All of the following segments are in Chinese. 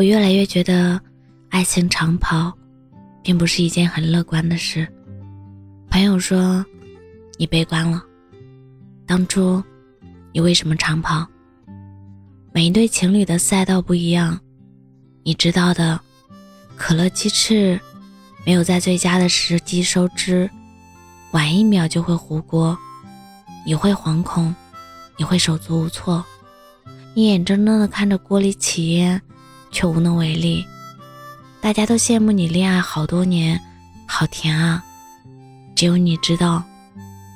我越来越觉得，爱情长跑，并不是一件很乐观的事。朋友说：“你悲观了。”当初，你为什么长跑？每一对情侣的赛道不一样，你知道的。可乐鸡翅没有在最佳的时机收汁，晚一秒就会糊锅。你会惶恐，你会手足无措，你眼睁睁地看着锅里起烟，却无能为力。大家都羡慕你恋爱好多年，好甜啊！只有你知道，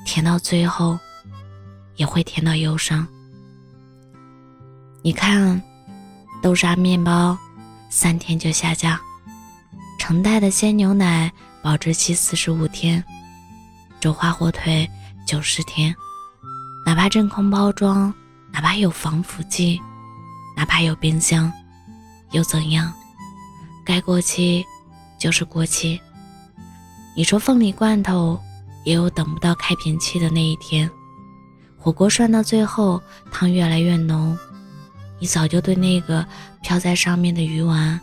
甜到最后也会甜到忧伤。你看，豆沙面包三天就下架。成袋的鲜牛奶保质期四十五天，肘花火腿九十天，哪怕真空包装，哪怕有防腐剂，哪怕有冰箱，又怎样？该过期就是过期。你说凤梨罐头也有等不到开瓶期的那一天，火锅涮到最后汤越来越浓，你早就对那个飘在上面的鱼丸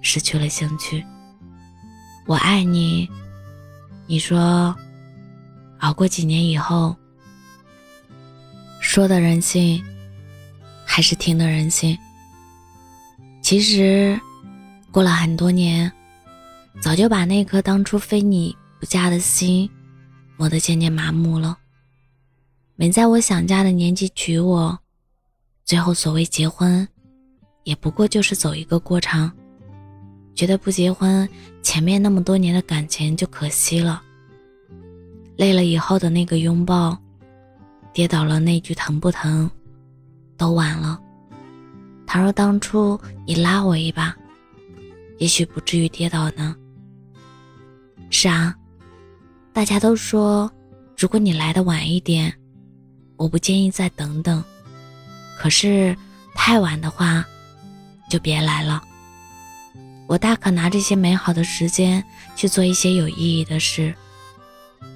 失去了兴趣。我爱你，你说，熬过几年以后，说的人信，还是听的人信？其实，过了很多年，早就把那颗当初非你不嫁的心磨得渐渐麻木了。没在我想嫁的年纪娶我，最后所谓结婚，也不过就是走一个过场。觉得不结婚，前面那么多年的感情就可惜了。累了以后的那个拥抱，跌倒了那句疼不疼，都晚了。倘若当初你拉我一把，也许不至于跌倒呢。是啊，大家都说，如果你来的晚一点，我不建议再等等。可是太晚的话，就别来了。我大可拿这些美好的时间去做一些有意义的事。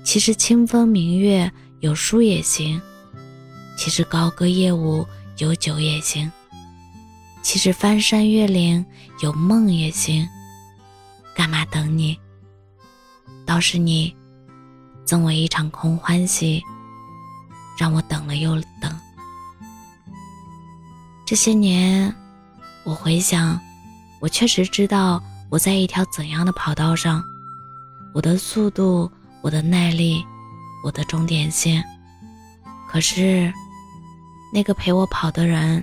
其实清风明月有书也行，其实高歌夜舞有酒也行，其实翻山越岭有梦也行。干嘛等你？倒是你赠我一场空欢喜，让我等了又等。这些年，我回想。我确实知道我在一条怎样的跑道上，我的速度，我的耐力，我的终点线。可是，那个陪我跑的人，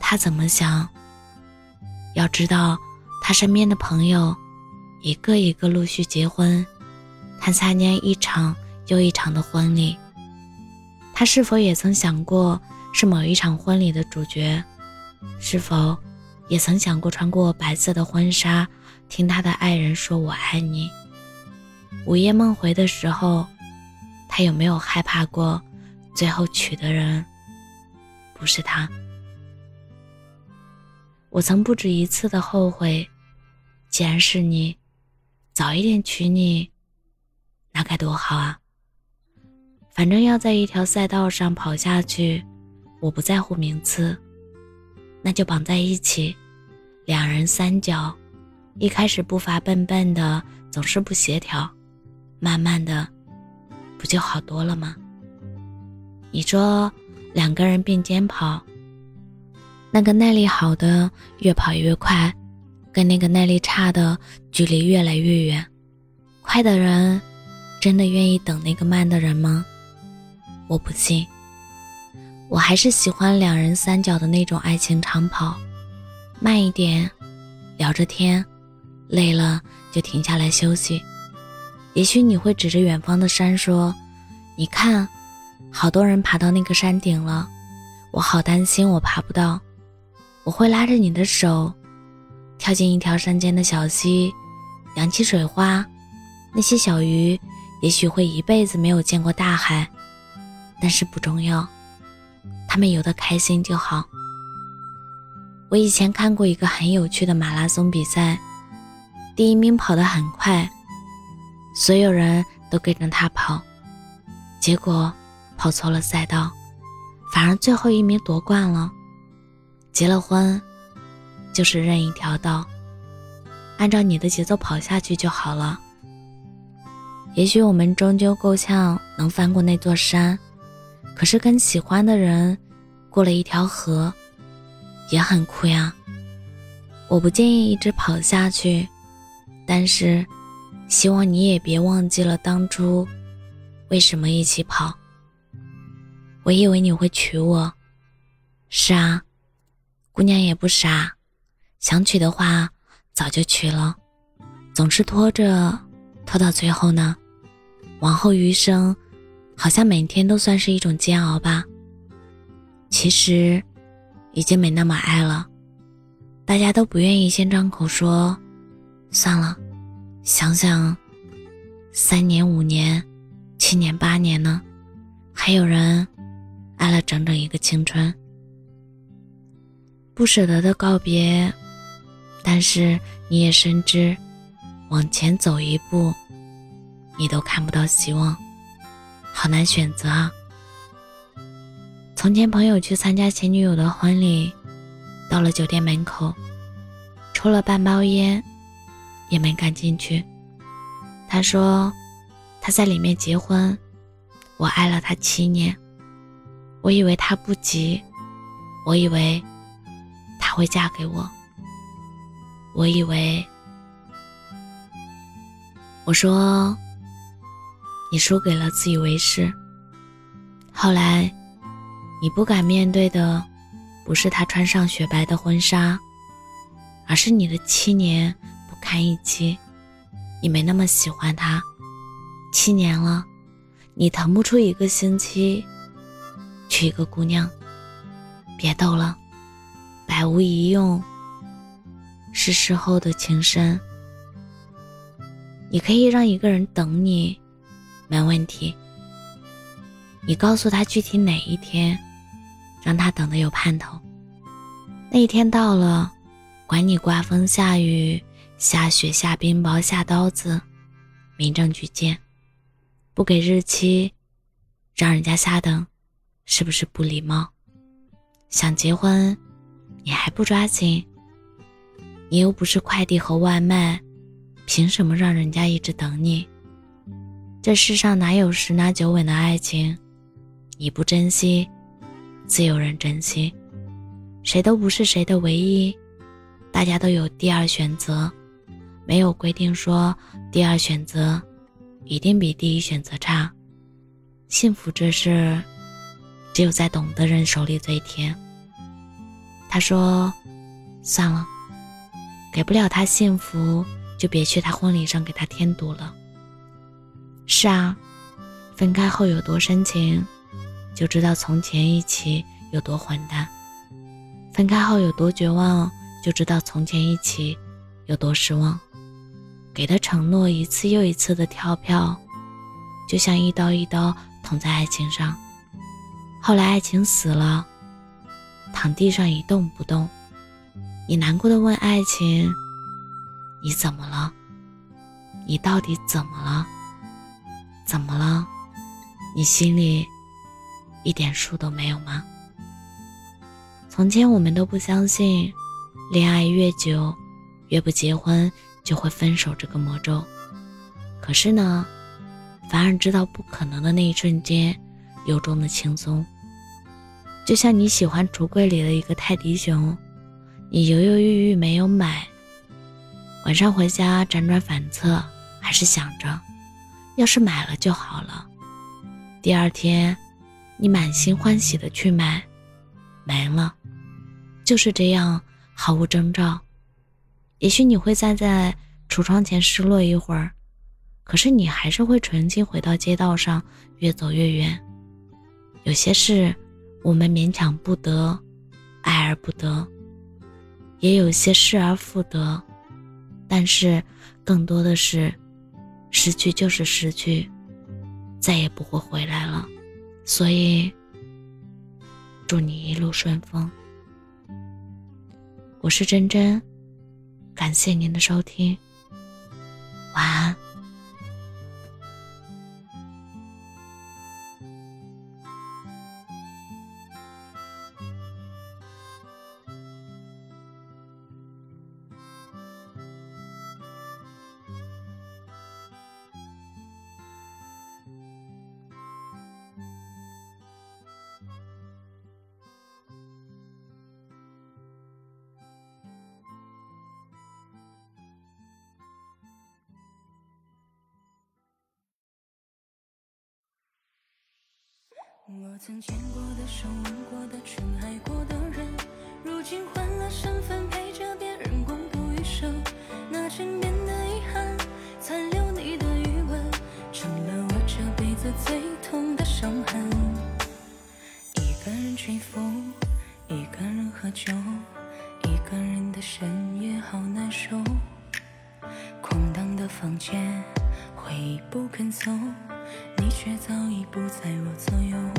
他怎么想？要知道，他身边的朋友，一个一个陆续结婚，他参加一场又一场的婚礼。他是否也曾想过是某一场婚礼的主角？是否？也曾想过穿过白色的婚纱，听他的爱人说“我爱你”。午夜梦回的时候，他有没有害怕过，最后娶的人不是他？我曾不止一次的后悔，既然是你，早一点娶你，那该多好啊！反正要在一条赛道上跑下去，我不在乎名次。那就绑在一起，两人三角，一开始步伐笨笨的，总是不协调，慢慢的，不就好多了吗？你说两个人并肩跑，那个耐力好的越跑越快，跟那个耐力差的距离越来越远，快的人真的愿意等那个慢的人吗？我不信。我还是喜欢两人三角的那种爱情长跑，慢一点，聊着天，累了就停下来休息。也许你会指着远方的山说：“你看，好多人爬到那个山顶了，我好担心我爬不到。”我会拉着你的手，跳进一条山间的小溪，扬起水花。那些小鱼也许会一辈子没有见过大海，但是不重要。他们游得开心就好。我以前看过一个很有趣的马拉松比赛，第一名跑得很快，所有人都跟着他跑，结果跑错了赛道，反而最后一名夺冠了。结了婚，就是任意条道，按照你的节奏跑下去就好了。也许我们终究够呛能翻过那座山，可是跟喜欢的人过了一条河，也很酷呀。我不建议一直跑下去，但是希望你也别忘记了当初为什么一起跑。我以为你会娶我，是啊，姑娘也不傻，想娶的话早就娶了，总是拖着，拖到最后呢，往后余生，好像每天都算是一种煎熬吧。其实，已经没那么爱了。大家都不愿意先张口说，算了，想想，三年、五年、七年、八年呢，还有人爱了整整一个青春，不舍得的告别，但是你也深知，往前走一步，你都看不到希望，好难选择啊。从前朋友去参加前女友的婚礼。到了酒店门口，抽了半包烟，也没敢进去。他说他在里面结婚，我爱了他七年。我以为他不急，我以为他会嫁给我，我以为我说你输给了自以为是。后来你不敢面对的。不是他穿上雪白的婚纱，而是你的七年不堪一击。你没那么喜欢他，七年了，你腾不出一个星期娶一个姑娘。别逗了，百无一用。是时候的情深，你可以让一个人等你，没问题。你告诉他具体哪一天。让他等得有盼头。那一天到了，管你刮风下雨、下雪下冰雹下刀子，民政局见。不给日期，让人家瞎等，是不是不礼貌？想结婚，你还不抓紧？你又不是快递和外卖，凭什么让人家一直等你？这世上哪有十拿九稳的爱情？你不珍惜。自有人珍惜，谁都不是谁的唯一，大家都有第二选择，没有规定说第二选择一定比第一选择差。幸福这事，只有在懂的人手里最甜。他说：“算了，给不了他幸福，就别去他婚礼上给他添堵了。”是啊，分开后有多深情。就知道从前一起有多混蛋，分开后有多绝望，就知道从前一起有多失望。给的承诺一次又一次的跳票，就像一刀一刀捅在爱情上。后来爱情死了，躺地上一动不动。你难过的问爱情：“你怎么了？你到底怎么了？怎么了？你心里？”一点数都没有吗？从前我们都不相信，恋爱越久，越不结婚就会分手这个魔咒。可是呢，反而知道不可能的那一瞬间，由衷的轻松。就像你喜欢橱柜里的一个泰迪熊，你犹犹豫豫没有买，晚上回家辗转反侧，还是想着，要是买了就好了。第二天。你满心欢喜的去买，没了，就是这样毫无征兆。也许你会站在橱窗前失落一会儿，可是你还是会纯净回到街道上，越走越远。有些事我们勉强不得，爱而不得；也有些失而复得，但是更多的是失去就是失去，再也不会回来了。所以，祝你一路顺风。我是真真，感谢您的收听，晚安。我曾牵过的手，吻过的唇，爱过的人，如今换了身份，陪着别人共度余生。那枕边的遗憾，残留你的余温，成了我这辈子最痛的伤痕。一个人吹风，一个人喝酒，一个人的深夜好难受。空荡的房间，回忆不肯走。你却早已不在我左右。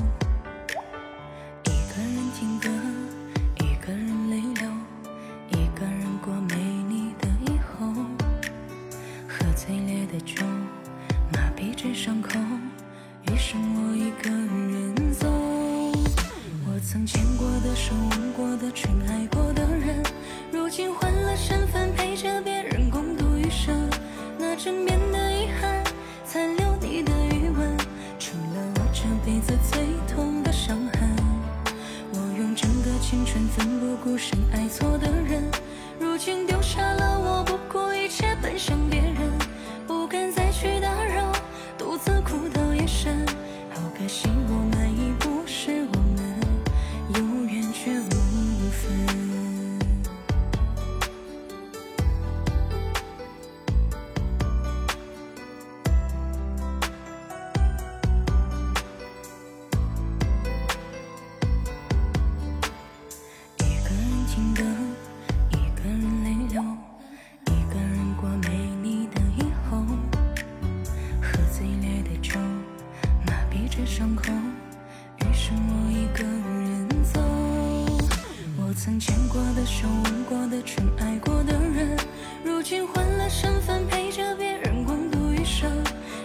曾牵过的手，吻过的唇，爱过的人，如今换了身份，陪着别人共度余生。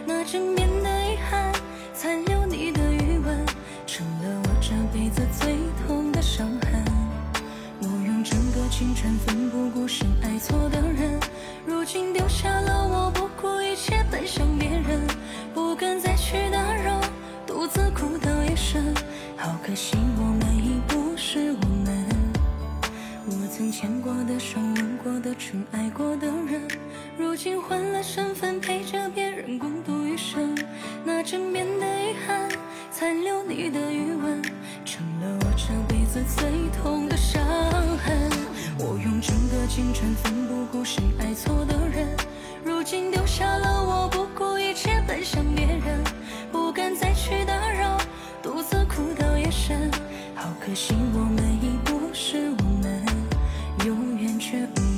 那枕边的遗憾，残留你的余温，成了我这辈子最痛的伤痕。我用整个青春奋不顾身爱错的人，如今丢下了我，不顾一切奔向别人，不敢再去打扰。独自哭到夜深，好可惜我牵过的手，吻过的唇，爱过的人，如今换了身份，陪着别人共度余生。那枕边的遗憾，残留你的余温，成了我这辈子最痛的伤痕。我用整个青春奋不顾身爱错的人，如今丢下了我，不顾一切奔向别人。不敢再去打扰，独自哭到夜深，好可惜我们已不是我们。永远却无